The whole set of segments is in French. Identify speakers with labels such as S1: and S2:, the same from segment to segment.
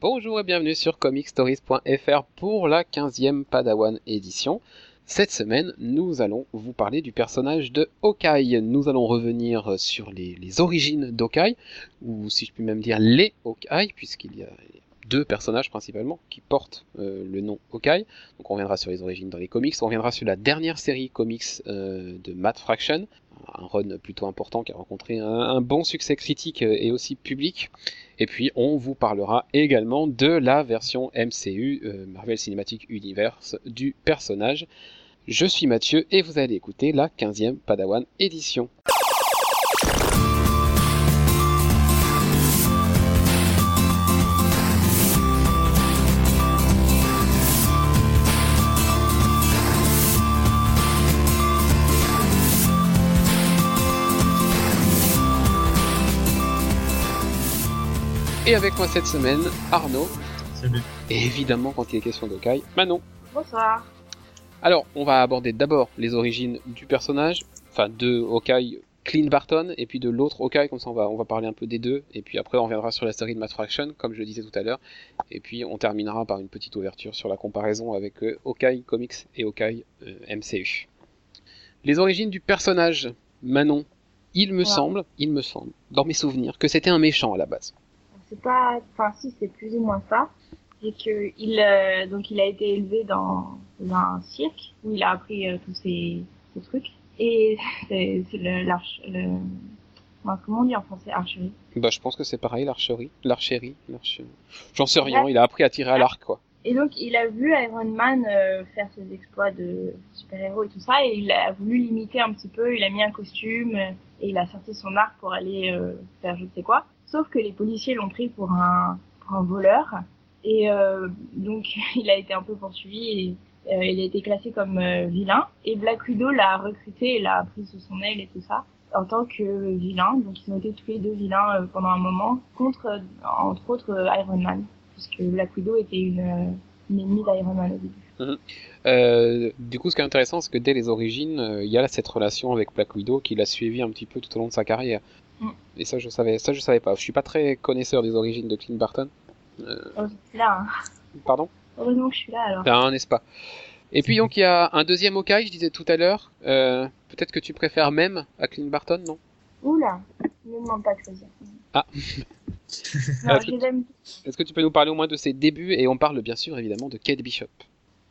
S1: Bonjour et bienvenue sur comicstories.fr pour la 15e Padawan édition. Cette semaine, nous allons vous parler du personnage de Hawkeye. Nous allons revenir sur les, origines d'Hawkeye, ou si je puis même dire les Hawkeye, puisqu'il y a deux personnages principalement qui portent euh, le nom Hawkeye. Donc on reviendra sur les origines dans les comics, on reviendra sur la dernière série comics euh, de Matt Fraction, un run plutôt important qui a rencontré un, bon succès critique et aussi public. Et puis on vous parlera également de la version MCU euh, Marvel Cinematic Universe du personnage. Je suis Mathieu et vous allez écouter la 15e Padawan édition. Et avec moi cette semaine, Arnaud.
S2: Salut.
S1: Et évidemment, quand il est question d'Okai, Manon.
S3: Bonsoir.
S1: Alors, on va aborder d'abord les origines du personnage, enfin de Hawkeye Clint Barton, et puis de l'autre Hawkeye, comme ça on va, on va parler un peu des deux, et puis après on reviendra sur la série de Matt Fraction, comme je le disais tout à l'heure, et puis on terminera par une petite ouverture sur la comparaison avec euh, Hawkeye Comics et Hawkeye euh, MCU. Les origines du personnage, Manon, il me
S3: Ouais.
S1: semble, il me semble, dans mes souvenirs, que c'était un méchant à la base.
S3: C'est pas, enfin si, c'est plus ou moins ça. C'est que il, euh, donc il a été élevé dans, dans un cirque où il a appris euh, tous ces, ces trucs. Et c'est le, l'arche, le, enfin, comment on dit en français, archerie?
S1: Bah, je pense que c'est pareil, l'archerie, l'archerie, l'arche... J'en sais rien, il a appris à tirer à l'arc, quoi.
S3: Et donc il a vu Iron Man euh, faire ses exploits de super-héros et tout ça, et il a voulu l'imiter un petit peu. Il a mis un costume et il a sorti son arc pour aller faire je ne sais quoi. Sauf que les policiers l'ont pris pour un, pour un voleur, et euh, donc il a été un peu poursuivi et euh, il a été classé comme euh, vilain. Et Black Widow l'a recruté et l'a pris sous son aile et tout ça en tant que vilain. Donc ils ont été tous les deux vilains pendant un moment contre, entre autres, Iron Man, puisque Black Widow était une, ennemie d'Iron Man au début.
S1: Euh, du coup, ce qui est intéressant, c'est que dès les origines, il y a cette relation avec Black Widow qui l'a suivi un petit peu tout au long de sa carrière.
S3: Mm.
S1: Et ça, je savais, ça, je savais pas. Je suis pas très connaisseur des origines de Clint Barton. Euh,
S3: Oh, là, hein.
S1: pardon?
S3: Heureusement que je suis là alors.
S1: Ben, n'est-ce pas? Et puis donc, il y a un deuxième Hawkeye, je disais tout à l'heure. Euh, Peut-être que tu préfères même à Clint Barton, non?
S3: Oula, ne me demande pas de choisir.
S1: Ah. que-. Est-ce que tu peux nous parler au moins de ses débuts? Et on parle bien sûr évidemment de Kate Bishop.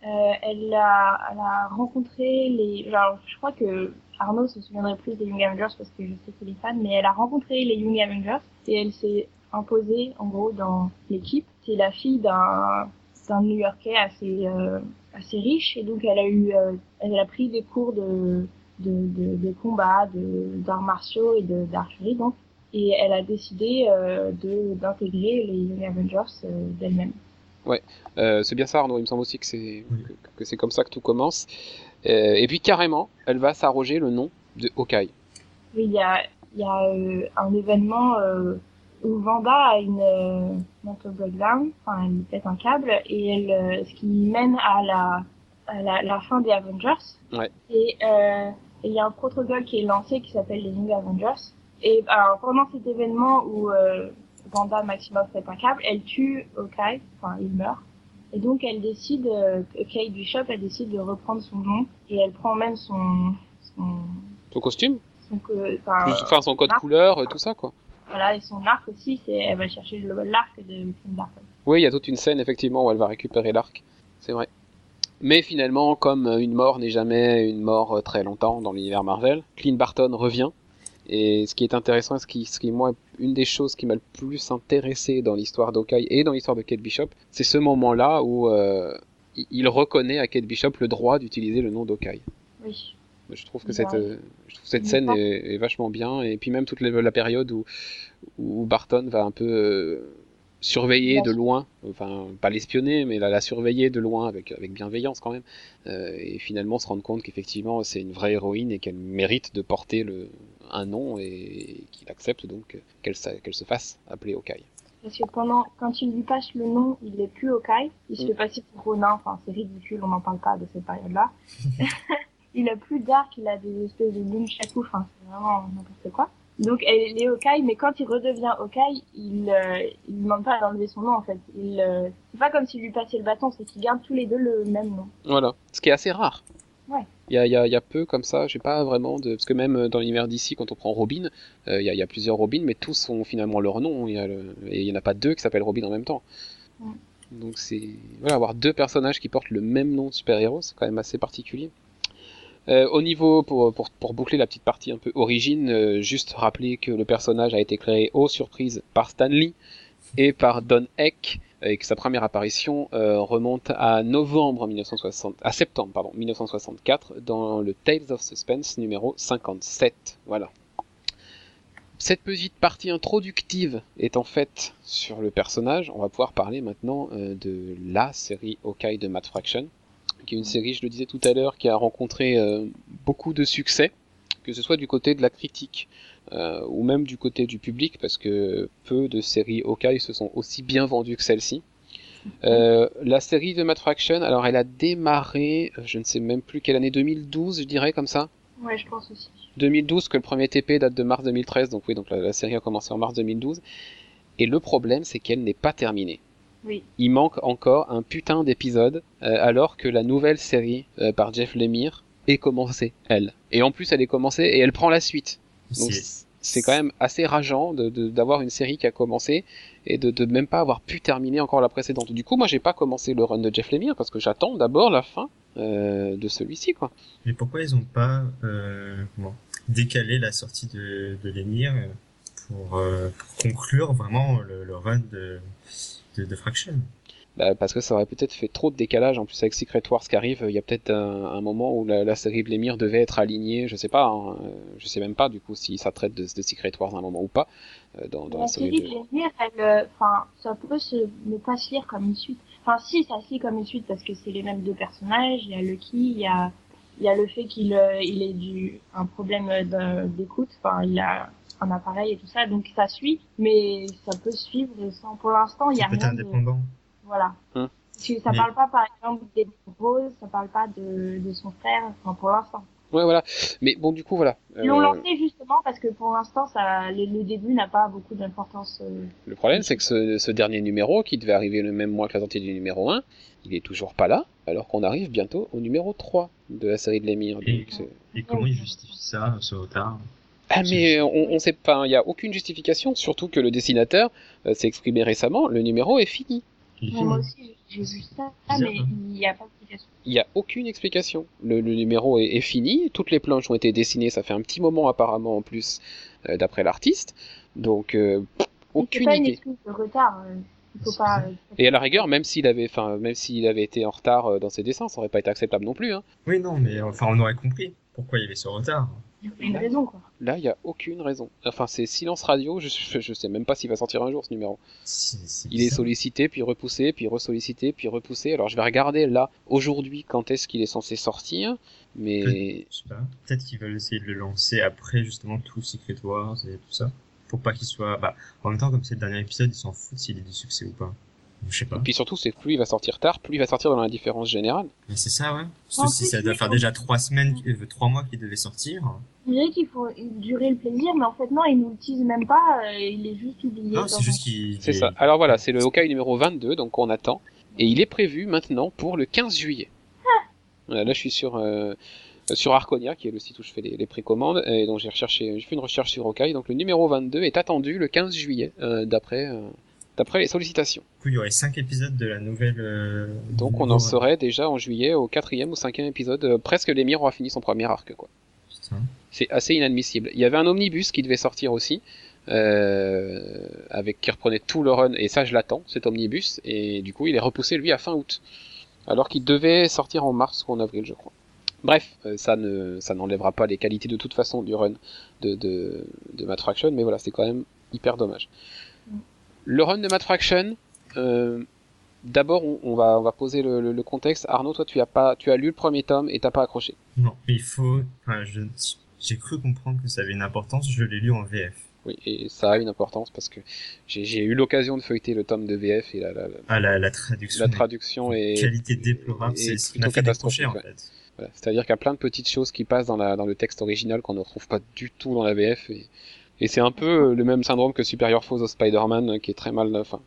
S3: Euh, elle, a, elle a rencontré les. Alors, je crois que Arnaud se souviendrait plus des Young Avengers parce que je sais qu'il est fan, mais elle a rencontré les Young Avengers et elle s'est imposée en gros dans l'équipe. C'est la fille d'un d'un New-Yorkais assez euh, assez riche et donc elle a eu euh, elle a pris des cours de de, de, de combat, de d'arts martiaux et de d'archerie donc et elle a décidé euh, de d'intégrer les Young Avengers euh, d'elle-même.
S1: Euh, c'est bien ça, Arnaud. Il me semble aussi que c'est
S2: Oui.
S1: que, que c'est comme ça que tout commence. Euh, et puis carrément, elle va s'arroger le nom de Hawkeye.
S3: Oui, il y a, il y a euh, un événement euh, où Vanda a une mental breakdown, enfin elle pète un câble et elle, ce qui mène à la, à la, la fin des Avengers.
S1: Ouais.
S3: Et il y a un protocole qui est lancé qui s'appelle les Young Avengers. Et alors pendant cet événement où euh, Vanda Maximoff pète un câble, elle tue Hawkeye, enfin il meurt. Et donc elle décide, euh, Kate Bishop, elle décide de reprendre son nom et elle prend même son, son,
S1: Son costume,
S3: son, enfin,
S1: son code couleur, euh, tout ça quoi.
S3: Voilà, et son arc aussi, c'est elle va chercher l'arc de Clint Barton.
S1: Oui, il y a toute une scène effectivement où elle va récupérer l'arc. C'est vrai. Mais finalement, comme une mort n'est jamais une mort euh, très longtemps dans l'univers Marvel, Clint Barton revient. Et ce qui est intéressant, ce qui, ce qui moi, une des choses qui m'a le plus intéressé dans l'histoire d'Hawkeye et dans l'histoire de Kate Bishop, c'est ce moment-là où euh, il- reconnaît à Kate Bishop le droit d'utiliser le nom d'Hawkeye.
S3: Oui.
S1: Je trouve que
S3: Ouais.
S1: cette, je trouve cette scène est, est vachement bien et puis même toute la, la période où, où Barton va un peu euh, surveiller de loin, enfin pas l'espionner mais la, la surveiller de loin avec, avec bienveillance quand même euh, et finalement se rendre compte qu'effectivement c'est une vraie héroïne et qu'elle mérite de porter le, un nom et qu'il accepte donc qu'elle se fasse appeler Hawkeye.
S3: Parce que pendant, quand il lui passe le nom, il est plus Hawkeye. Il se
S1: Mm.
S3: fait passer pour Ronin. Enfin, c'est ridicule, on n'en parle pas de cette période-là. il a plus d'arc, il a des espèces de nunchaku. Enfin, c'est vraiment n'importe quoi. Donc elle est Hawkeye, mais quand il redevient Hawkeye, il euh, il demande pas d'enlever son nom en fait. Il euh, c'est pas comme s'il lui passait le bâton, c'est qu'ils gardent tous les deux le même nom.
S1: Voilà, ce qui est assez rare.
S3: Ouais.
S1: Il y a, y, a, y a peu comme ça, j'ai pas vraiment de... Parce que même dans l'univers d'ici, quand on prend Robin, euh, il, y a, il y a plusieurs Robin, mais tous ont finalement leur nom, y a le... et il y en a pas deux qui s'appellent Robin en même temps.
S3: Ouais.
S1: Donc c'est... Voilà, avoir deux personnages qui portent le même nom de super-héros, c'est quand même assez particulier. Euh, au niveau, pour, pour, pour, boucler la petite partie un peu origine, euh, juste rappeler que le personnage a été créé aux surprises par Stan Lee et par Don Heck, et que sa première apparition euh, remonte à novembre 1960, à septembre pardon 1964 dans le Tales of Suspense numéro 57. Voilà. Cette petite partie introductive étant faite sur le personnage, on va pouvoir parler maintenant euh, de la série Hawkeye de Matt Fraction, qui est une série, je le disais tout à l'heure, qui a rencontré euh, beaucoup de succès, que ce soit du côté de la critique euh, ou même du côté du public, parce que peu de séries Hawkeye se sont aussi bien vendues que celle-ci. Euh, la série de Matt Fraction, alors elle a démarré, je ne sais même plus quelle année, 2012 je dirais comme ça
S3: Ouais, je pense aussi.
S1: 2012, que le premier TP date de mars 2013, donc oui, donc la, la série a commencé en mars 2012. Et le problème, c'est qu'elle n'est pas terminée.
S3: Oui.
S1: Il manque encore un putain d'épisode, euh, alors que la nouvelle série euh, par Jeff Lemire est commencée, elle. Et en plus, elle est commencée et elle prend la suite. Donc
S2: C'est-
S1: quand même assez rageant de- de- d'avoir une série qui a commencé et de, de même pas avoir pu terminer encore la précédente. Du coup, moi, j'ai pas commencé le run de Jeff Lemire parce que j'attends d'abord la fin euh, de celui-ci, quoi.
S2: Mais pourquoi ils ont pas euh, décalé la sortie de, de l'émir euh, pour, euh, pour conclure vraiment le, le run de, de, de Fraction?
S1: Bah, parce que ça aurait peut-être fait trop de décalage en plus avec Secret Wars qui arrive. Il y a peut-être un, un moment où la, la série Blémire devait être alignée. Je sais pas. hein, euh, je sais même pas du coup si ça traite de, de Secret Wars à un moment ou pas euh, dans, dans la,
S3: La
S1: série.
S3: série
S1: de-
S3: de l'avenir, elle, euh, enfin, ça peut se, ne pas se lire comme une suite. Enfin, si, ça se lit comme une suite parce que c'est les mêmes deux personnages. Il y a Lucky, il y a, il y a le fait qu'il, euh, il ait du, un problème d'écoute. Enfin, il a un appareil et tout ça, donc ça suit. Mais ça peut suivre sans, pour l'instant, il y a rien de,
S2: indépendant.
S3: Voilà.
S1: Hum.
S3: Parce que ça parle pas, par exemple, des Rose, ça parle pas de, de son frère, enfin, pour l'instant.
S1: Ouais, voilà. Mais bon, du coup, voilà.
S3: Ils l'ont
S1: Euh,
S3: lancé justement parce que pour l'instant, ça, le, le début n'a pas beaucoup d'importance. euh,
S1: Le problème, c'est que ce, ce dernier numéro, qui devait arriver le même mois que la sortie du numéro 1, il est toujours pas là, alors qu'on arrive bientôt au numéro 3 de la série de l'émir.
S2: Et-
S1: Donc, c'est-
S2: Et comment ils justifient ça, ce retard?
S1: Ah mais on, on sait pas, il y a aucune justification, surtout que le dessinateur euh, s'est exprimé récemment, le numéro est fini.
S3: Moi aussi, j'ai vu ça, mais
S2: hein.
S3: il n'y a pas d'explication.
S1: Il n'y a aucune explication. Le, le numéro est, est fini, toutes les planches ont été dessinées, ça fait un petit moment apparemment en plus, euh, d'après l'artiste, donc euh, aucune
S3: pas une
S1: idée.
S3: excuse de retard. euh, faut pas.
S1: Et à la rigueur, même s'il avait, enfin, même s'il avait été en retard dans ses dessins, ça aurait pas été acceptable non plus. Hein.
S2: Oui, non, mais enfin, on aurait compris pourquoi il y avait ce retard.
S3: Il y a une raison, quoi.
S1: Là, il y a aucune raison. Enfin, c'est silence radio. Je, je, je sais même pas s'il va sortir un jour ce numéro. Il est sollicité, puis repoussé, puis ressollicité, puis repoussé. Alors je vais regarder là, aujourd'hui, quand est-ce qu'il est censé sortir. Mais
S2: Je sais pas. Peut-être qu'ils veulent essayer de le lancer après justement tout Secret Wars et tout ça. Pour pas qu'il soit. Bah, en même temps, comme c'est le dernier épisode, ils s'en foutent s'il est du succès ou pas. Donc, Je sais pas.
S1: puis surtout, c'est plus il va sortir tard, plus il va sortir dans la différence générale.
S2: Mais c'est ça, ouais.
S3: Plus,
S2: ça doit
S3: oui,
S2: faire déjà trois semaines, euh, trois mois qu'il devait sortir.
S3: On dirait qu'il faut durer le plaisir, mais en fait, non, il nous le tease même pas. euh, il est juste oublié.
S2: Non, c'est juste qu'il.
S1: C'est
S2: il-
S1: ça. Alors voilà, c'est le Hawkeye numéro 22, donc on attend. Et il est prévu maintenant pour le 15 juillet. Voilà, là, je suis sur euh, sur Arconia, qui est le site où je fais les, les précommandes, et donc j'ai recherché, j'ai fait une recherche sur Hawkeye. Donc le numéro 22 est attendu le 15 juillet, euh, d'après euh, d'après les sollicitations.
S2: Du coup, il y aurait cinq épisodes de la nouvelle. euh,
S1: Donc on en serait déjà en juillet au quatrième ou cinquième épisode. euh, presque l'émir aura fini son premier arc, quoi. C'est assez inadmissible. Il y avait un omnibus qui devait sortir aussi, euh, avec qui reprenait tout le run, et ça je l'attends, cet omnibus, et du coup il est repoussé lui à fin août, alors qu'il devait sortir en mars ou en avril, je crois. Bref, ça ne ça n'enlèvera pas les qualités de toute façon du run de de, de Matt Fraction, mais voilà, c'est quand même hyper dommage. Le run de Matt Fraction, euh, d'abord on, on va on va poser le, le- le contexte. Arnaud, toi tu as pas tu as lu le premier tome et t'as pas accroché.
S2: Non, mais il faut. Enfin, j'ai cru comprendre que ça avait une importance. Je l'ai lu en VF.
S1: Oui, et ça a une importance parce que j'ai eu l'occasion de feuilleter le tome de VF et la, la, la-
S2: Ah, la, la traduction.
S1: la traduction est
S2: Qualité déplorable.
S1: est
S2: C'est ce qui m'a fait décrocher en fait.
S1: voilà. C'est-à-dire qu'il y a plein de petites choses qui passent dans, la, dans le texte original qu'on ne retrouve pas du tout dans la VF et Et c'est un peu le même syndrome que Superior Foes of Spider-Man, qui est très mal, enfin,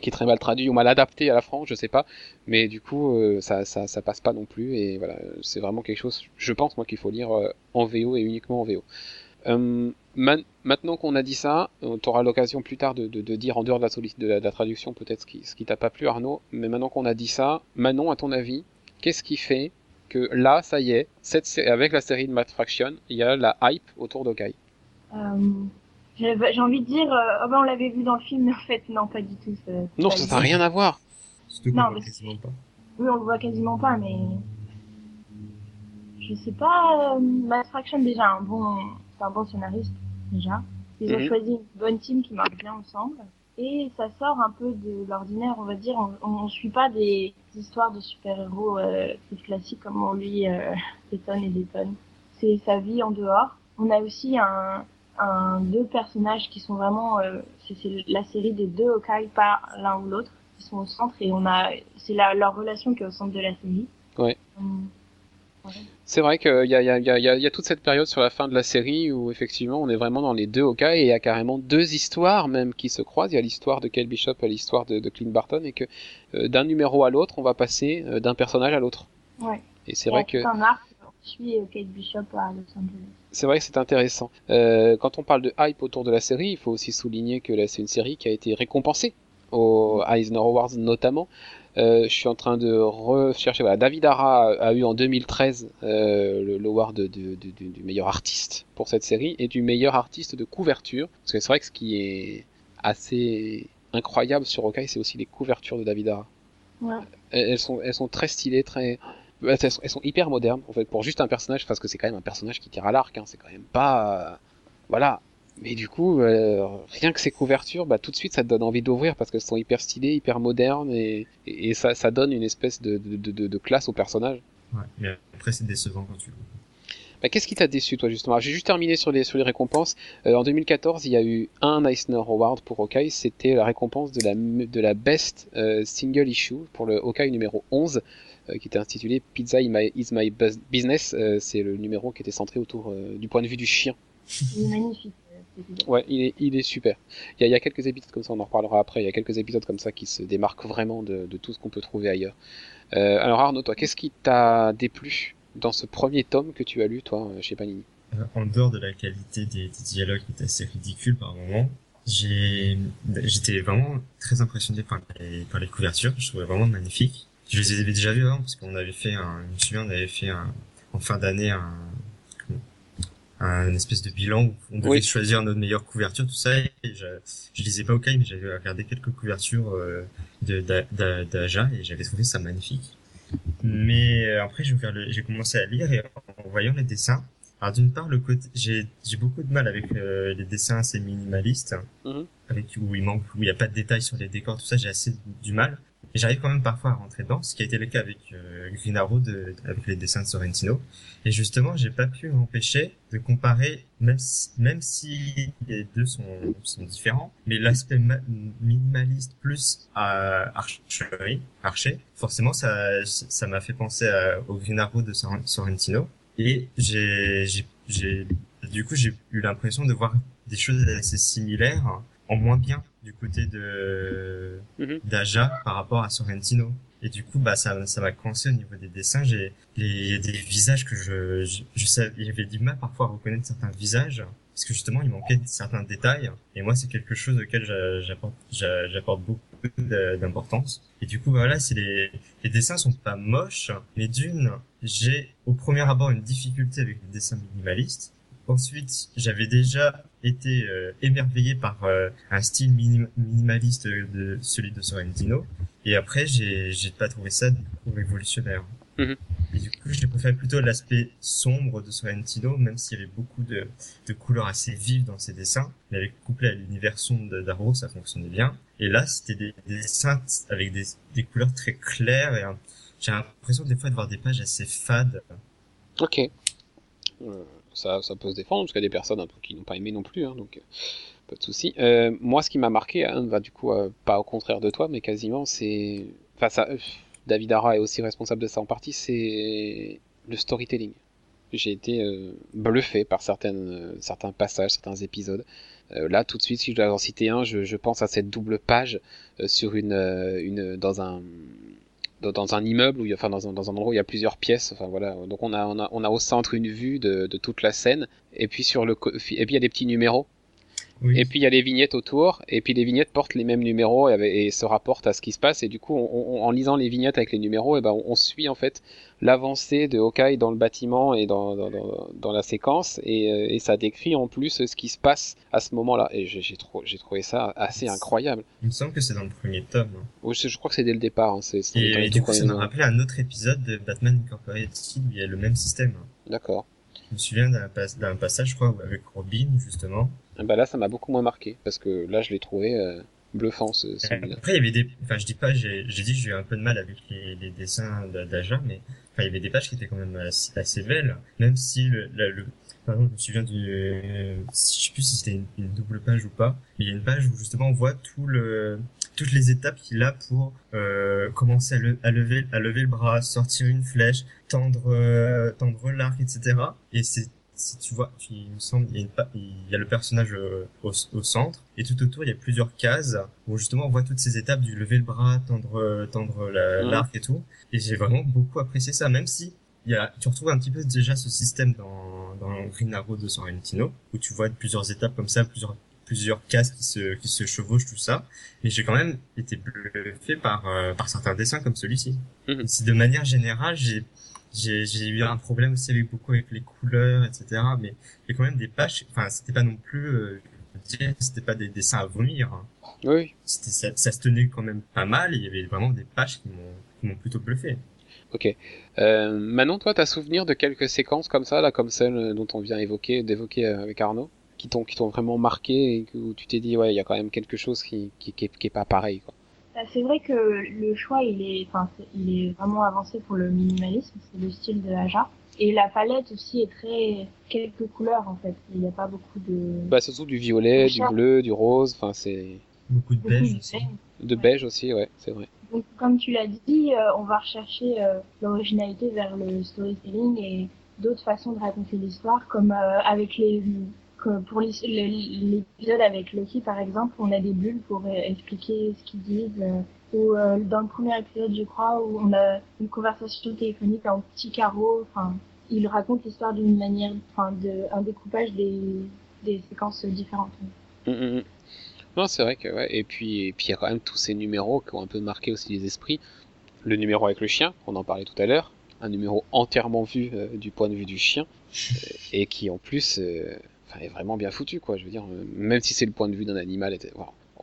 S1: qui est très mal traduit ou mal adapté à la France, je sais pas. Mais du coup, euh, ça, ça, ça passe pas non plus. Et voilà, c'est vraiment quelque chose, je pense moi, qu'il faut lire euh, en VO et uniquement en VO. Euh, maintenant qu'on a dit ça, tu auras l'occasion plus tard de, dire en dehors de la, de la, traduction peut-être ce qui, t'a pas plu Arnaud, mais maintenant qu'on a dit ça, Manon, à ton avis, qu'est-ce qui fait que là, ça y est, avec la série de Mad Fraction, il y a la hype autour d'Okai?
S3: euh, J'ai envie de dire, euh, oh ben on l'avait vu dans le film, mais en fait, non, pas du tout. Ça,
S1: non, ça n'a rien à voir.
S2: Surtout qu'on voit quasiment pas.
S3: Oui, on le voit quasiment pas, mais je sais pas. Euh, Mad Fraction déjà un bon, c'est un bon scénariste déjà. Ils ont mm -hmm. choisi une bonne team qui marche bien ensemble. Et ça sort un peu de l'ordinaire, on va dire. On, on, suit pas des histoires de super-héros euh, classiques comme on lit euh, des tonnes et des tonnes. C'est sa vie en dehors. On a aussi un, un deux personnages qui sont vraiment, euh, c'est la série des deux Hawkeye, pas l'un ou l'autre, qui sont au centre et on a, c'est leur relation qui est au centre de la série.
S1: Ouais. Hum. C'est vrai qu'il y a, y, a, y, y a toute cette période sur la fin de la série où effectivement on est vraiment dans les deux Hawkeye et il y a carrément deux histoires même qui se croisent. Il y a l'histoire de Kyle Bishop et l'histoire de, de Clint Barton et que euh, d'un numéro à l'autre on va passer euh, d'un personnage à l'autre.
S3: Ouais.
S1: Et c'est vrai que.
S3: Un arc suit Kate Bishop à Los Angeles.
S1: C'est vrai que c'est intéressant. Euh, quand on parle de hype autour de la série, il faut aussi souligner que c'est une série qui a été récompensée aux Eisner Awards notamment. Euh, je suis en train de rechercher. Voilà, David Ara a, a eu en 2013 euh, l'award du meilleur artiste pour cette série et du meilleur artiste de couverture. Parce que c'est vrai que ce qui est assez incroyable sur Hawkeye, c'est aussi les couvertures de David Ara.
S3: Ouais.
S1: Elles sont, elles sont très stylées, très. Elles sont, elles sont hyper modernes en fait pour juste un personnage parce que c'est quand même un personnage qui tire à l'arc. Hein, c'est quand même pas. Voilà, mais du coup, euh, rien que ces couvertures, bah, tout de suite, ça te donne envie d'ouvrir parce qu'elles sont hyper stylées, hyper modernes et, et, et ça, ça, donne une espèce de, de, de, de classe au personnage.
S2: Ouais, mais après, c'est décevant quand tu
S1: bah, Qu'est-ce qui t'a déçu, toi, justement? J'ai juste terminé sur les, sur les récompenses. Euh, en 2014, il y a eu un Eisner Award pour Hawkeye. C'était la récompense de la, de la Best euh, Single Issue pour le Hawkeye numéro 11 euh, qui était intitulé Pizza is My, is my Business. C'est le numéro qui était centré autour du point de vue du chien.
S3: Il est magnifique.
S1: Ouais, il est, il est super. Il y, a, il y, a, quelques épisodes comme ça, on en reparlera après. Il y a quelques épisodes comme ça qui se démarquent vraiment de, de tout ce qu'on peut trouver ailleurs. Euh, alors Arnaud, toi, qu'est-ce qui t'a déplu dans ce premier tome que tu as lu, toi, chez Panini?
S2: Euh, En dehors de la qualité des, des dialogues qui est assez ridicule par moments, j'étais vraiment très impressionné par les, par les couvertures. Je trouvais vraiment magnifiques. Je les avais déjà vues avant parce qu'on avait fait un, je me souviens, on avait fait un, en fin d'année un, un espèce de bilan où on devait oui. choisir notre meilleure couverture, tout ça. Et je, je lisais pas au cas, mais j'avais regardé quelques couvertures euh, de d'Aja et j'avais trouvé ça magnifique. Mais euh, après, j'ai commencé à lire et en voyant les dessins, alors d'une part, le côté, j'ai j'ai beaucoup de mal avec euh, les dessins assez minimalistes, mm -hmm. avec où il manque, où il y a pas de détails sur les décors, tout ça, j'ai assez du mal. Et j'arrive quand même parfois à rentrer dedans, ce qui a été le cas avec euh, Green Arrow, de, avec les dessins de Sorrentino. Et justement, j'ai pas pu m'empêcher de comparer, même si, même si les deux sont, sont différents, mais l'aspect minimaliste plus à archerie, archer, forcément, ça, ça m'a fait penser à, au Green Arrow de Sorrentino. Et j'ai, j'ai, du coup, j'ai eu l'impression de voir des choses assez similaires en moins bien du côté de mm -hmm. d'Aja par rapport à Sorrentino. Et du coup, bah ça, ça m'a coincé au niveau des dessins. J'ai il y a des visages que je, je, je savais, j'avais du mal parfois à reconnaître certains visages parce que justement il manquait certains détails. Et moi, c'est quelque chose auquel j'apporte j'apporte beaucoup d'importance. Et du coup, bah, voilà, c'est les les dessins sont pas moches, mais d'une, j'ai au premier abord une difficulté avec les dessins minimalistes. Ensuite, j'avais déjà été euh, émerveillé par euh, un style minim minimaliste de celui de Sorrentino. Et après, j'ai pas trouvé ça du coup révolutionnaire. Mm -hmm. Et du coup, j'ai préféré plutôt l'aspect sombre de Sorrentino, même s'il y avait beaucoup de, de couleurs assez vives dans ses dessins. Mais avec couplé à l'univers sombre d'Arrow, ça fonctionnait bien. Et là, c'était des, des, dessins avec des, des couleurs très claires et j'ai l'impression des fois de voir des pages assez fades.
S1: Ok. Euh ça, ça peut se défendre, parce qu'il y a des personnes un peu qui n'ont pas aimé non plus, hein, donc euh, pas de souci. Euh, moi, ce qui m'a marqué, hein, du coup, euh, pas au contraire de toi, mais quasiment, c'est. Enfin, ça, David Ara est aussi responsable de ça en partie, c'est le storytelling. J'ai été bluffé par certaines, certains passages, certains épisodes. Là, tout de suite, si je dois en citer un, je, je pense à cette double page sur une, une, dans un, dans, un immeuble où il y a, enfin dans un, dans un endroit où il y a plusieurs pièces. Enfin voilà. Donc on a, on a, on a au centre une vue de, de toute la scène, et puis sur le, et puis il y a des petits numéros.
S2: Oui.
S1: Et puis il y a les vignettes autour, et puis les vignettes portent les mêmes numéros et, se rapportent à ce qui se passe. Et du coup, on- on- en lisant les vignettes avec les numéros, et ben on, on suit en fait l'avancée de Hawkeye dans le bâtiment et dans, dans, dans, dans la séquence, et, euh, et ça décrit en plus ce qui se passe à ce moment-là. Et j'ai trou- trouvé ça assez incroyable.
S2: Il me semble que c'est dans le premier tome. hein.
S1: Oui, Je, je crois que c'est dès le départ. Hein,
S2: Et, du coup, ça m'a rappelé un autre épisode de Batman Incorporated où il y a le même système. hein.
S1: D'accord.
S2: Je me souviens d'un pas- d'un passage, je crois, avec Robin, justement.
S1: Et ben là, ça m'a beaucoup moins marqué parce que là, je l'ai trouvé euh, bluffant ce, celui-là.
S2: Après, il y avait des, enfin, je dis pas, j'ai j'ai dit que j'ai eu un peu de mal avec les, les dessins d'A- d'Aja, mais, enfin, il y avait des pages qui étaient quand même assez, assez belles, même si le, la- le, par exemple, je me souviens du, euh, je sais plus si c'était une, une double page ou pas, mais il y a une page où justement on voit tout le, toutes les étapes qu'il a pour euh, commencer à, le- à lever, à lever le bras, sortir une flèche, tendre, euh, tendre l'arc, etc. Et c'est si tu vois, tu- il me semble, il y a, une il y a le personnage euh, au, au centre, et tout autour, il y a plusieurs cases où justement on voit toutes ces étapes du lever le bras, tendre, euh, tendre la- l'arc et tout. Et j'ai vraiment beaucoup apprécié ça, même si il y a, tu retrouves un petit peu déjà ce système dans, dans Green Arrow de Sorrentino, où tu vois plusieurs étapes comme ça, plusieurs plusieurs cases qui se qui se chevauchent tout ça mais j'ai quand même été bluffé par euh, par certains dessins comme celui-ci
S1: Mhm.
S2: Si de manière générale j'ai j'ai j'ai eu un problème aussi avec beaucoup avec les couleurs etc mais il y a quand même des pages enfin c'était pas non plus euh, c'était pas des dessins à vomir hein.
S1: Oui,
S2: ça, ça se tenait quand même pas mal il y avait vraiment des pages qui m'ont qui m'ont plutôt bluffé
S1: Ok. Euh, Manon, toi, t'as souvenir de quelques séquences comme ça, là, comme celle dont on vient évoquer, d'évoquer euh, avec Arnaud, qui t'ont, qui t'ont vraiment marqué et où tu t'es dit, ouais, il y a quand même quelque chose qui, qui, qui, est, qui est pas pareil, quoi.
S3: Bah, c'est vrai que le choix, il est, enfin, il est vraiment avancé pour le minimalisme, c'est le style de Aja. Et la palette aussi est très quelques couleurs en fait. Il n'y a pas beaucoup de
S1: Bah, surtout du violet, du bleu, du rose, enfin, c'est,
S2: beaucoup de beige aussi
S1: de beige aussi, ouais, c'est vrai.
S3: Donc, comme tu l'as dit, euh, on va rechercher euh, l'originalité vers le storytelling et d'autres façons de raconter l'histoire, comme euh, avec les, que pour l'épisode avec Loki par exemple, on a des bulles pour euh, expliquer ce qu'ils disent. euh, ou euh, dans le premier épisode, je crois, où on a une conversation téléphonique en petits carreaux. Enfin, il raconte l'histoire d'une manière, enfin, de un découpage des des séquences différentes.
S1: Mm, mm, mm. Non, c'est vrai que, ouais, et puis, et puis il y a quand même tous ces numéros qui ont un peu marqué aussi les esprits. Le numéro avec le chien, on en parlait tout à l'heure, un numéro entièrement vu euh, du point de vue du chien, euh, et qui en plus euh, enfin, est vraiment bien foutu, quoi. Je veux dire, euh, même si c'est le point de vue d'un animal,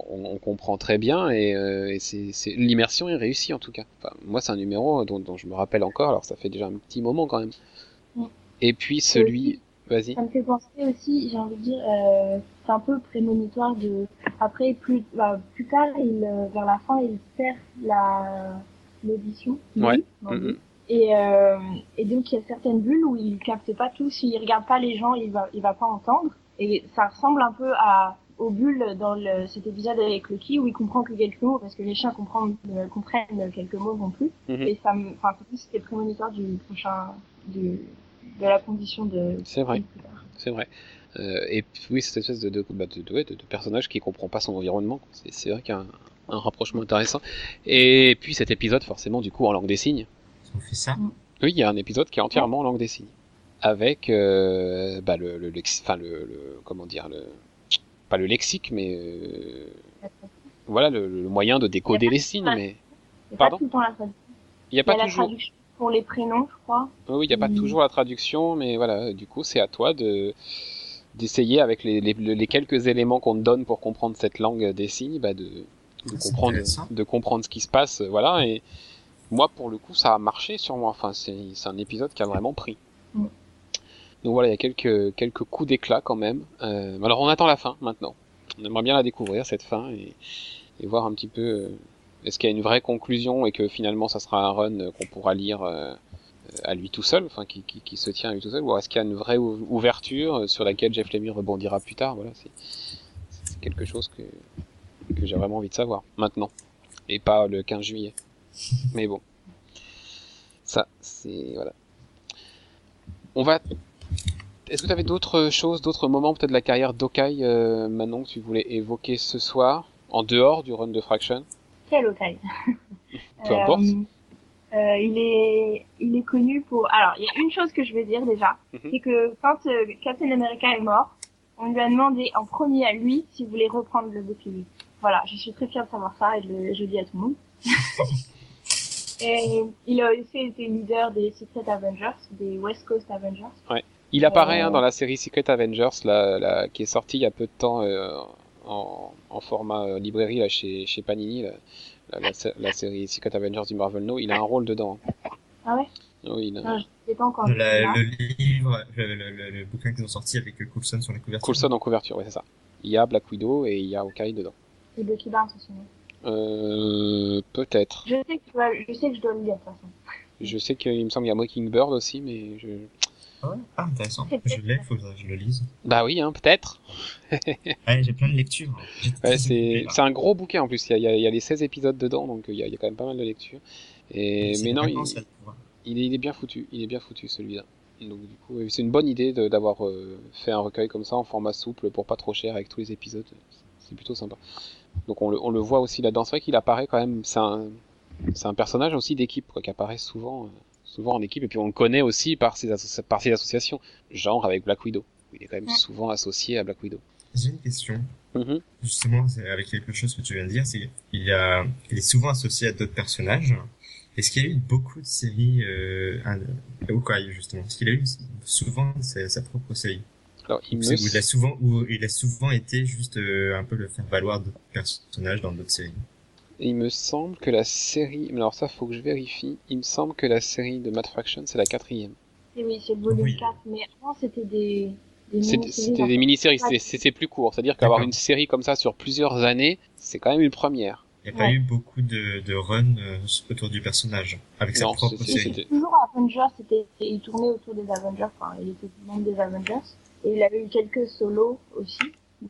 S1: on, on comprend très bien, et, euh, et c'est, l'immersion est réussie en tout cas. Enfin, moi, c'est un numéro dont, dont je me rappelle encore, alors ça fait déjà un petit moment quand même. Et puis celui, vas-y.
S3: Ça me fait penser aussi, j'ai envie de dire, euh, c'est un peu prémonitoire de. Après, plus, bah, plus tard, il, vers la fin, il perd la l'audition.
S1: Ouais.
S3: Et, euh, et donc, il y a certaines bulles où il capte pas tout. S'il regarde pas les gens, il va, il va pas entendre. Et ça ressemble un peu à aux bulles dans le, cet épisode avec Loki où il comprend que quelques mots parce que les chiens comprennent, euh, comprennent quelques mots non plus.
S1: Mhm.
S3: Et ça me, enfin, c'était prémonitoire du prochain, du, de la condition de.
S1: C'est vrai. C'est vrai. Euh, et puis, oui, cette espèce de, de, bah, de, de, ouais, de- de personnage qui comprend pas son environnement. C'est, c'est vrai qu'il y a un, un rapprochement intéressant. Et puis cet épisode, forcément, du coup, en langue des signes.
S2: On fait ça
S1: Oui, il y a un épisode qui est entièrement en langue des signes. Avec euh, bah, le, enfin, le, le- comment dire, le, pas le lexique, mais euh, voilà, le, le moyen de décoder
S3: Il y a pas
S1: les signes. Mais
S3: Il n'y a
S1: Pardon
S3: pas tout le temps la traduction.
S1: il n'y a
S3: y
S1: pas
S3: a la
S1: toujours.
S3: traduction pour les prénoms, je crois.
S1: Oui, il n'y a pas
S3: Mm.
S1: toujours la traduction, mais voilà, du coup, c'est à toi de d'essayer avec les, les, les quelques éléments qu'on te donne pour comprendre cette langue des signes, bah de, de
S2: C'est
S1: comprendre de comprendre ce qui se passe, voilà. Et moi, pour le coup, ça a marché sur moi. Enfin, c'est c'est un épisode qui a vraiment pris.
S3: Mm.
S1: Donc voilà, il y a quelques quelques coups d'éclat quand même. Euh, alors on attend la fin maintenant. On aimerait bien la découvrir cette fin et, et voir un petit peu euh, est-ce qu'il y a une vraie conclusion et que finalement ça sera un run euh, qu'on pourra lire euh, à lui tout seul, enfin qui, qui, qui se tient à lui tout seul, ou est-ce qu'il y a une vraie ou- ouverture euh, sur laquelle Jeff Lemire rebondira plus tard. Voilà, c'est c'est quelque chose que que j'ai vraiment envie de savoir maintenant et pas le 15 juillet. Mais bon, ça c'est voilà. On va. Est-ce que tu avais d'autres choses, d'autres moments peut-être de la carrière d'Okai, euh, Manon, que tu voulais évoquer ce soir, en dehors du run de Fraction?
S3: Quel Okai?
S1: Peu importe.
S3: Euh, il est, il est connu pour. Alors, il y a une chose que je vais dire déjà,
S1: Mhm.
S3: c'est que quand euh, Captain America est mort, on lui a demandé en premier à lui s'il voulait reprendre le bouclier. Voilà, je suis très fière de savoir ça et je le dis à tout le monde. Et il a aussi été leader des Secret Avengers, des West Coast Avengers.
S1: Il apparaît
S3: Euh.
S1: hein, dans la série Secret Avengers, là, là, qui est sortie il y a peu de temps euh, en, en format euh, librairie là, chez, chez Panini, là, la, la sé- la série Secret Avengers du Marvel No. Il a un rôle dedans.
S3: Ah ouais?
S1: Oui, il a...
S3: Non, je pas encore. Là.
S2: le livre, le, le, le, le bouquin qu'ils ont sorti avec Coulson sur les couvertures.
S1: Coulson en couverture, ouais, c'est ça. Il y a Black Widow et il y a Hawkeye dedans.
S3: Et Bucky Barnes aussi.
S1: Euh, peut-être.
S3: Je sais que je, dois- je sais que je dois le lire de toute façon.
S1: Je sais qu'il me semble qu'il y a Mockingbird aussi, mais je...
S2: Ah ouais Ah, intéressant. Je l'ai, faut que je le lise.
S1: Bah oui, hein, peut-être.
S2: Ouais, j'ai plein de lectures.
S1: Ouais, c'est un gros bouquin en plus. Il y a, il y il les 16 épisodes dedans, donc il y a, il y a quand même pas mal de lectures. Et,
S2: C'est
S1: mais non, il, il, est, il est bien foutu. Il est bien foutu celui-là. Donc du coup, euh, c'est une bonne idée de- d'avoir euh, fait un recueil comme ça en format souple pour pas trop cher avec tous les épisodes. C'est plutôt sympa. Donc on le, on le voit aussi là-dedans. C'est vrai qu'il apparaît quand même. C'est un, c'est un personnage aussi d'équipe quoi, qui apparaît souvent, euh, souvent en équipe. Et puis on le connaît aussi par ses, asso- par ses associations, genre avec Black Widow. Il est quand même
S3: Ouais.
S1: souvent associé à Black Widow.
S2: J'ai une question.
S1: Mhm.
S2: Justement, c'est avec quelque chose que tu viens de dire, c'est qu'il y a, il est souvent associé à d'autres personnages. Est-ce qu'il y a eu beaucoup de séries, euh, un, Hawkeye, justement? Est-ce qu'il a eu souvent sa, sa propre série?
S1: Alors il
S2: Où
S1: me
S2: il a souvent, où il a souvent été juste euh, un peu le faire valoir d'autres personnages dans d'autres séries.
S1: Il me semble que la série, mais alors ça faut que je vérifie, il me semble que la série de Mad Fraction c'est la quatrième.
S3: Et oui, c'est le volume
S2: Oui.
S3: 4, mais avant c'était des, des
S1: C'était
S3: mini-séries.
S1: c'était des mini-séries, c'est plus court, c'est-à-dire qu'avoir une série comme ça sur plusieurs années, c'est quand même une première.
S2: Il n'y a pas eu beaucoup de, de run euh, autour du personnage, avec sa
S1: Non,
S2: propre
S1: c'est-
S3: Et
S2: série.
S1: c'était-
S3: toujours Avengers, c'était, il tournait autour des Avengers, enfin, il était membre des Avengers. Et il avait eu quelques solos aussi.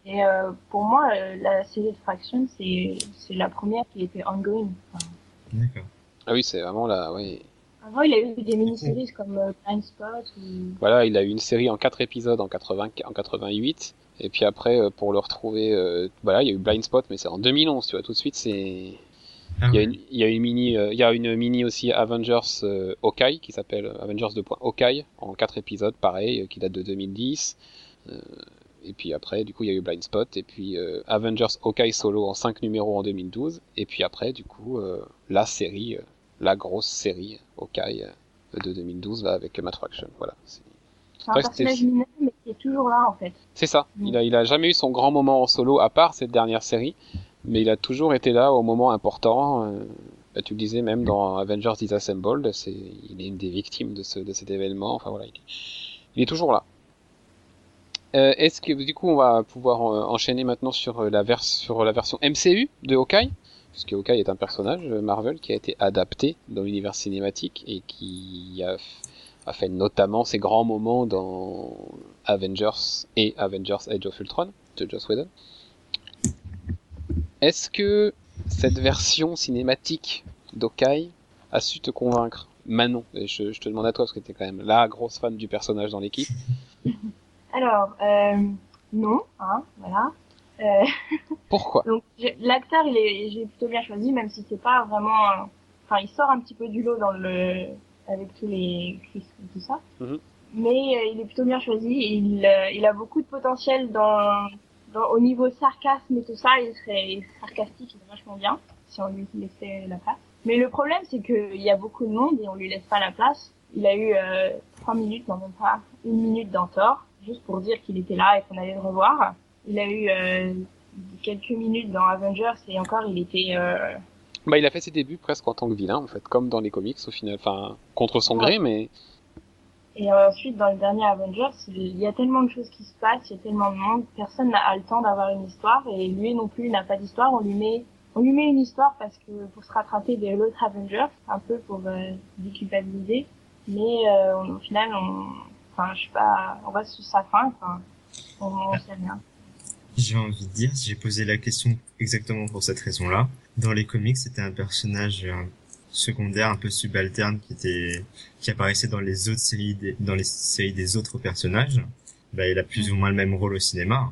S3: Mais euh, pour moi, euh, la série de Fraction, c'est, c'est la première qui était ongoing. Enfin,
S2: D'accord.
S1: Ah oui, c'est vraiment là, oui.
S3: avant, il a eu des mini-séries comme euh, Blind Spot ou...
S1: Voilà, il a eu une série en quatre épisodes en 80, en 88, et puis après euh, pour le retrouver, euh, voilà, il y a eu Blind Spot, mais c'est en 2011, tu vois, tout de suite c'est,
S2: Ah
S1: il y a une, il y a une mini, euh, il y a une mini aussi Avengers euh, Hawkeye qui s'appelle Avengers 2. Hawkeye en quatre épisodes, pareil, euh, qui date de 2010. Euh, et puis après, du coup, il y a eu Blind Spot et puis euh, Avengers Hawkeye solo en 5 numéros en 2012. Et puis après, du coup, euh, la série, euh, la grosse série Hawkeye euh, de 2012 là avec Matt Fraction. Voilà. C'est-
S3: C'est un personnage mineur, mais qui est toujours là, en fait.
S1: C'est ça. Il a, il a jamais eu son grand moment en solo à part cette dernière série, mais il a toujours été là au moment important. euh, bah, tu le disais même dans Avengers Disassembled, c'est, il est une des victimes de, ce, de cet événement. Enfin voilà, il est, toujours là. Euh, est-ce que du coup on va pouvoir euh, enchaîner maintenant sur euh, la, vers- sur la version MCU de Hawkeye? Puisque Hawkeye est un personnage Marvel qui a été adapté dans l'univers cinématique et qui a, a fait notamment ses grands moments dans Avengers et Avengers Age of Ultron de Joss Whedon. Est-ce que cette version cinématique d'Hawkeye a su te convaincre Manon, et je, je te demande à toi parce que tu es quand même la grosse fan du personnage dans l'équipe.
S3: Alors, euh, non, hein, voilà. Euh,
S1: Pourquoi?
S3: Donc, l'acteur, il est, j'ai plutôt bien choisi, même si c'est pas vraiment, enfin, il sort un petit peu du lot dans le, avec tous les et tout ça.
S1: Mhm.
S3: Mais euh, il est plutôt bien choisi. Il, euh, il a beaucoup de potentiel dans, dans, au niveau sarcasme et tout ça. Il serait sarcastique, il est vachement bien si on lui laissait la place. Mais le problème, c'est qu'il y a beaucoup de monde et on lui laisse pas la place. Il a eu euh, trois minutes, non même pas une minute dans Thor, juste pour dire qu'il était là et qu'on allait le revoir. Il a eu euh, quelques minutes dans Avengers et encore il était euh,
S1: Bah, il a fait ses débuts presque en tant que vilain, en fait, comme dans les comics au final. Enfin, contre son gré, mais
S3: et ensuite dans le dernier Avengers il y a tellement de choses qui se passent, il y a tellement de monde, personne n'a le temps d'avoir une histoire et lui non plus n'a pas d'histoire. On lui met on lui met une histoire parce que pour se rattraper de l'autre Avengers, un peu pour euh, déculpabiliser, mais euh, au final on enfin je sais pas, on va sur sa fin, enfin on, on sait rien.
S2: J'ai envie de dire, j'ai posé la question exactement pour cette raison-là. Dans les comics, c'était un personnage euh, secondaires un peu subalternes qui étaient qui apparaissaient dans les autres séries dans les séries des autres personnages bah, il a plus ou moins le même rôle au cinéma.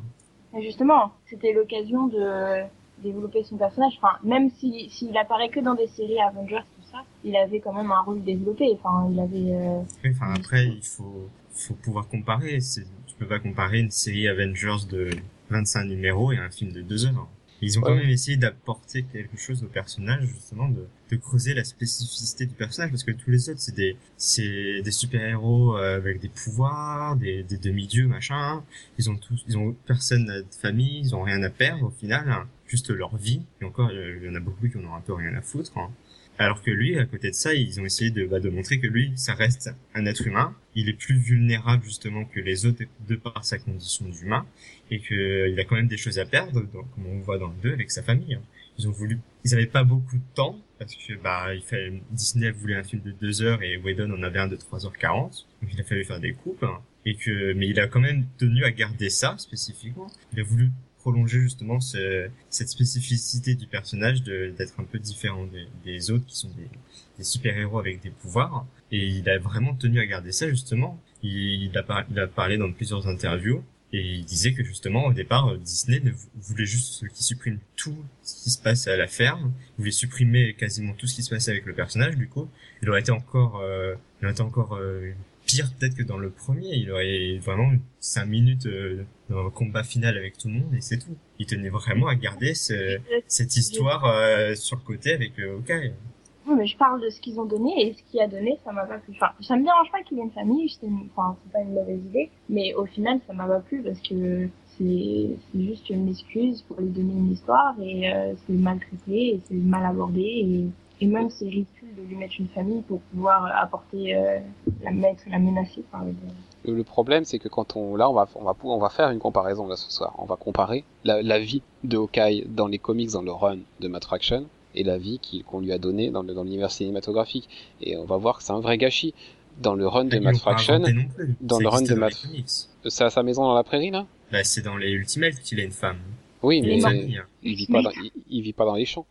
S3: Et justement c'était l'occasion de développer son personnage. Enfin même s'il si, s'il apparaît que dans des séries Avengers tout ça il avait quand même un rôle développé. Enfin il avait euh...
S2: enfin après il faut faut pouvoir comparer. Tu peux pas comparer une série Avengers de 25 numéros et un film de 2 heures ils ont quand même essayé d'apporter quelque chose au personnage, justement, de, de, creuser la spécificité du personnage, parce que tous les autres, c'est des, c'est des super-héros euh, avec des pouvoirs, des, des demi-dieux, machin. Ils ont tous, ils ont personne de famille, ils ont rien à perdre au final, hein. juste leur vie. Et encore, il y en a beaucoup qui en ont un peu rien à foutre. Hein. Alors que lui, à côté de ça, ils ont essayé de, bah, de montrer que lui, ça reste un être humain. Il est plus vulnérable justement que les autres de par sa condition d'humain et qu'il a quand même des choses à perdre, comme on voit dans le 2 avec sa famille. Hein. Ils ont voulu, ils avaient pas beaucoup de temps parce que bah il fallait Disney un film de 2 heures et Whedon en avait un de 3h40, donc il a fallu faire des coupes. Hein. Et que, mais il a quand même tenu à garder ça spécifiquement. Il a voulu prolonger justement ce, cette spécificité du personnage d'être un peu différent des, autres qui sont des, super-héros avec des pouvoirs. Et il a vraiment tenu à garder ça justement. Il, a, parlé dans plusieurs interviews et il disait que justement au départ Disney ne voulait juste qu'il supprime tout ce qui se passe à la ferme, il voulait supprimer quasiment tout ce qui se passait avec le personnage. Du coup, il aurait été encore, euh, il aurait été encore euh, pire peut-être que dans le premier. Il aurait vraiment cinq minutes euh, dans un combat final avec tout le monde et c'est tout. Il tenait vraiment à garder ce, cette histoire euh, sur le côté avec euh, Hawkeye.
S3: Oui, mais je parle de ce qu'ils ont donné et ce qui a donné, ça m'a pas plu. Enfin, ça me dérange pas qu'il ait une famille, c'est enfin, c'est pas une mauvaise idée, mais au final, ça m'a pas plu parce que c'est juste une excuse pour lui donner une histoire et euh, c'est mal traité et c'est mal abordé et et même c'est ridicule de lui mettre une famille pour pouvoir apporter euh, la mettre la menacer par
S1: le, le problème c'est que quand on là on va on va on va faire une comparaison là ce soir. On va comparer la, la vie de Hawkeye dans les comics dans le run de Matt Fraction et la vie qu'on lui a donnée dans dans l'univers cinématographique. Et on va voir que c'est un vrai gâchis. Dans le run de Matt Fraction dans le run de Matt c'est à sa maison dans la prairie là?
S2: Bah, c'est dans les Ultimates qu'il a une femme
S1: oui mais il vit pas dans, il, il vit pas dans les champs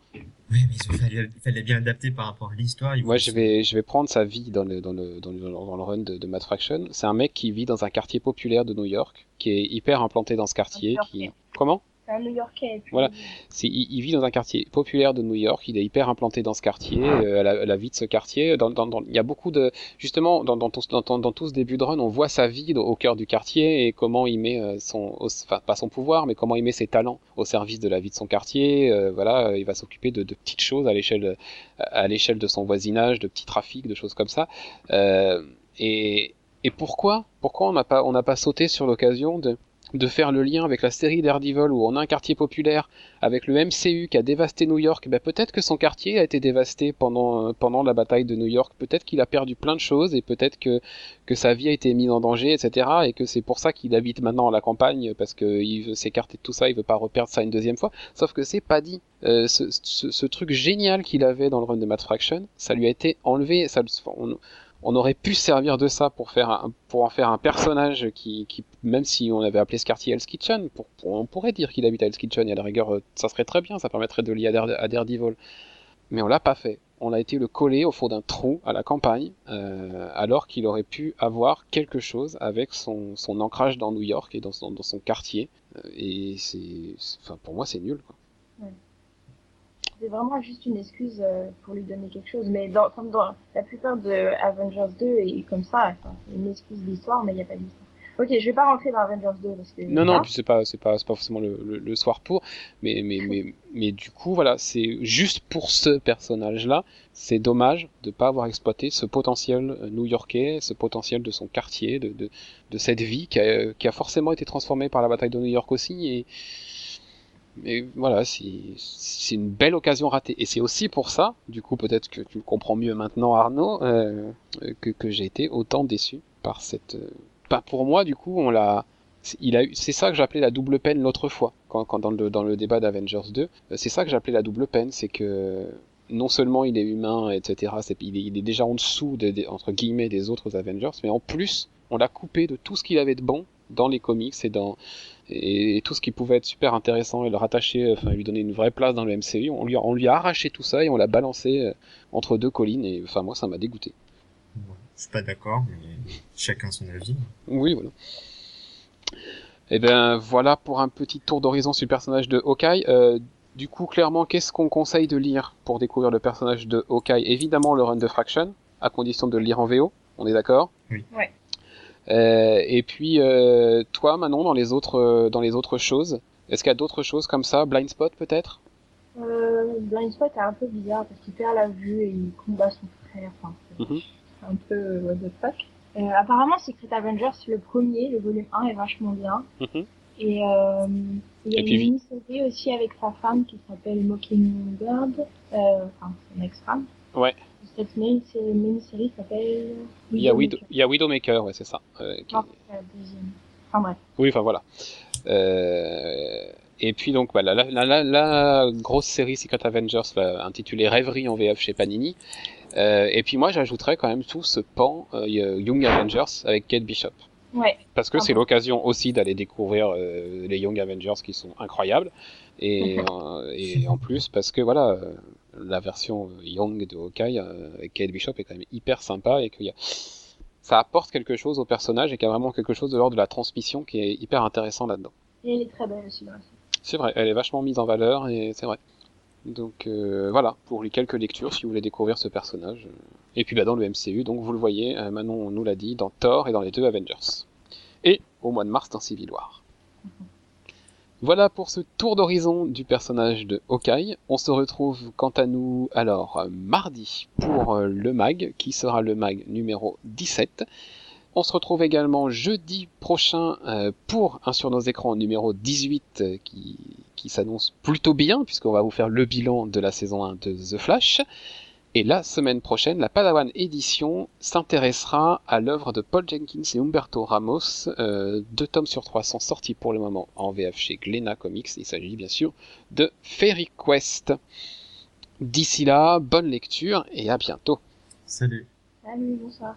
S2: oui, mais il fallait, il fallait bien adapter par rapport à l'histoire.
S1: Moi, je vais, je vais prendre sa vie dans le, dans le, dans le, dans le run de, de Matt Fraction. C'est un mec qui vit dans un quartier populaire de New York, qui est hyper implanté dans ce quartier. Qui... Comment?
S3: Un New-Yorkais.
S1: Voilà, c'est il, il, vit dans un quartier populaire de New York. Il est hyper implanté dans ce quartier, euh, la, la, vie de ce quartier. Dans, dans, dans, il y a beaucoup de justement dans, dans, tout, dans, dans tout ce début de run, on voit sa vie au cœur du quartier et comment il met euh, son, enfin pas son pouvoir, mais comment il met ses talents au service de la vie de son quartier. Euh, voilà, il va s'occuper de, de, petites choses à l'échelle à l'échelle de son voisinage, de petits trafics, de choses comme ça. Euh, et et pourquoi pourquoi on n'a pas on n'a pas sauté sur l'occasion de de faire le lien avec la série Daredevil où on a un quartier populaire avec le MCU qui a dévasté New York, ben peut-être que son quartier a été dévasté pendant euh, pendant la bataille de New York, peut-être qu'il a perdu plein de choses et peut-être que que sa vie a été mise en danger, etc. Et que c'est pour ça qu'il habite maintenant à la campagne parce qu'il veut s'écarter de tout ça, il veut pas reperdre ça une deuxième fois. Sauf que c'est pas dit. Euh, ce, ce, ce, truc génial qu'il avait dans le run de Matt Fraction, ça lui a été enlevé. Ça, on, on aurait pu servir de ça pour faire un, pour en faire un personnage qui, qui même si on avait appelé ce quartier Hell's Kitchen, on pourrait dire qu'il habite à Hell's Kitchen et à la rigueur euh, ça serait très bien, ça permettrait de lier à, Dare, à Daredevil. Mais on l'a pas fait. On a été le coller au fond d'un trou à la campagne, euh, alors qu'il aurait pu avoir quelque chose avec son, ancrage dans New York et dans son, quartier. Euh, et c'est, enfin pour moi c'est nul.
S3: C'est vraiment juste une excuse pour lui donner quelque chose. Mais comme dans la plupart de Avengers 2 et comme ça, enfin, une excuse d'histoire, mais il n'y a pas d'histoire. Ok, je vais pas rentrer dans Avengers 2 parce que.
S1: Non, non, puis c'est pas, c'est pas, pas forcément le, le, le, soir pour, mais, mais, mais, mais du coup, voilà, c'est juste pour ce personnage-là, c'est dommage de pas avoir exploité ce potentiel new-yorkais, ce potentiel de son quartier, de, de, de cette vie qui a, qui a forcément été transformée par la bataille de New York aussi et mais voilà, c'est une belle occasion ratée. Et c'est aussi pour ça, du coup peut-être que tu le comprends mieux maintenant Arnaud, euh, que, que j'ai été autant déçu par cette... Euh, pas pour moi du coup, on l'a... Il a eu, c'est ça que j'appelais la double peine l'autre fois, quand, dans le dans le débat d'Avengers 2, euh, c'est ça que j'appelais la double peine, c'est que non seulement il est humain, etc. il, est, il est déjà en dessous de, de, entre guillemets des autres Avengers, mais en plus on l'a coupé de tout ce qu'il avait de bon dans les comics et dans et, tout ce qui pouvait être super intéressant et le rattacher, enfin lui donner une vraie place dans le MCU, on lui, on lui a arraché tout ça et on l'a balancé euh, entre deux collines et enfin moi ça m'a dégoûté.
S2: Je suis pas d'accord, mais chacun son avis.
S1: Oui, voilà. Et eh ben voilà pour un petit tour d'horizon sur le personnage de Hawkeye. Euh, du coup, clairement, qu'est-ce qu'on conseille de lire pour découvrir le personnage de Hawkeye? Évidemment, le run de Fraction, à condition de le lire en VO. On est d'accord?
S2: Oui.
S3: Ouais.
S1: Euh, et puis, euh, toi, Manon, dans les autres, euh, dans les autres choses, est-ce qu'il y a d'autres choses comme ça? Blind Spot, peut-être?
S3: Euh, Blind Spot est un peu bizarre parce qu'il perd la vue et il combat son frère. Enfin,
S1: Mhm.
S3: Un peu what the fuck. Euh, apparemment, Secret Avengers, le premier, le volume 1 est vachement bien.
S1: Mhm.
S3: Et euh, il y a
S1: Et
S3: une mini-série aussi avec sa femme qui s'appelle Mockingbird, euh, enfin son ex-femme.
S1: Ouais.
S3: Cette mini- mini-série s'appelle...
S1: Il y a, Widow, il y a Widowmaker, ouais, c'est ça. euh, qui-
S3: Non, c'est la deuxième. Enfin bref.
S1: Oui, enfin voilà. Euh, et puis donc voilà, la, la, la, la grosse série Secret Avengers intitulée Rêverie en VF chez Panini. Euh, et puis moi j'ajouterais quand même tout ce pan euh, Young Avengers avec Kate Bishop.
S3: Ouais.
S1: Parce que
S3: Ah
S1: c'est
S3: bon
S1: l'occasion aussi d'aller découvrir euh, les Young Avengers qui sont incroyables. Et, et en plus parce que voilà, la version Young de Hawkeye avec Kate Bishop est quand même hyper sympa et qu'il y a ça apporte quelque chose au personnage et qu'il y a vraiment quelque chose de l'ordre de la transmission qui est hyper intéressant là-dedans.
S3: Et elle est très belle aussi.
S1: C'est vrai, elle est vachement mise en valeur et c'est vrai. Donc euh, voilà, pour les quelques lectures si vous voulez découvrir ce personnage. Et puis bah, dans le MCU, donc vous le voyez, euh, Manon nous l'a dit, dans Thor et dans les deux Avengers. Et au mois de mars dans Civil War. Voilà pour ce tour d'horizon du personnage de Hawkeye. On se retrouve quant à nous alors euh, mardi pour le mag, qui sera le mag numéro 17. On se retrouve également jeudi prochain pour un sur nos écrans numéro 18 euh, qui, qui s'annonce plutôt bien puisqu'on va vous faire le bilan de la saison 1 de The Flash. Et la semaine prochaine, la Padawan édition s'intéressera à l'œuvre de Paul Jenkins et Humberto Ramos. Euh, deux tomes sur trois sont sortis pour le moment en VF chez Glénat Comics. Il s'agit bien sûr de Fairy Quest. D'ici là, bonne lecture et à bientôt.
S2: Salut.
S3: Salut, bonsoir.